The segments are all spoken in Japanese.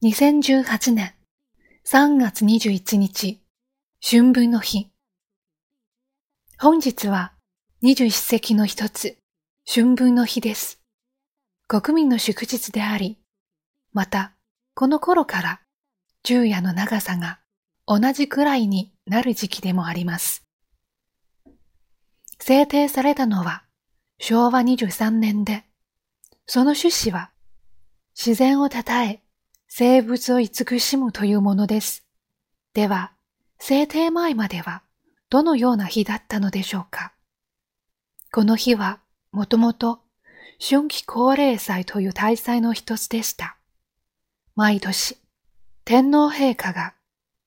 2018年3月21日、春分の日。本日は二十四節気の一つ、春分の日です。国民の祝日であり、また、この頃から昼夜の長さが同じくらいになる時期でもあります。制定されたのは昭和23年で、その趣旨は自然を称え生物を慈しむというものです。では、制定前まではどのような日だったのでしょうか？この日はもともと春季高齢祭という大祭の一つでした。毎年、天皇陛下が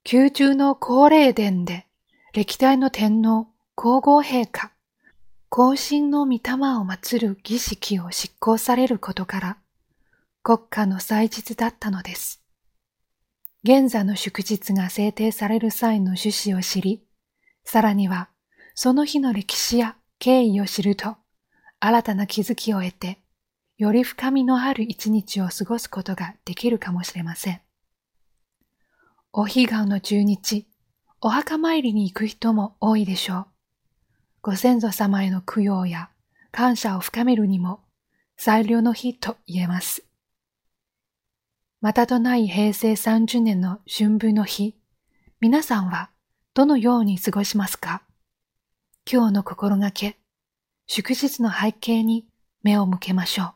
宮中の高齢殿で歴代の天皇皇后陛下、皇神の御霊を祀る儀式を執行されることから、国家の祭日だったのです。現在の祝日が制定される際の趣旨を知り、さらにはその日の歴史や経緯を知ると、新たな気づきを得て、より深みのある一日を過ごすことができるかもしれません。お彼岸の中日、お墓参りに行く人も多いでしょう。ご先祖様への供養や感謝を深めるにも最良の日と言えます。またとない平成30年の春分の日、皆さんはどのように過ごしますか？今日の心がけ、祝日の背景に目を向けましょう。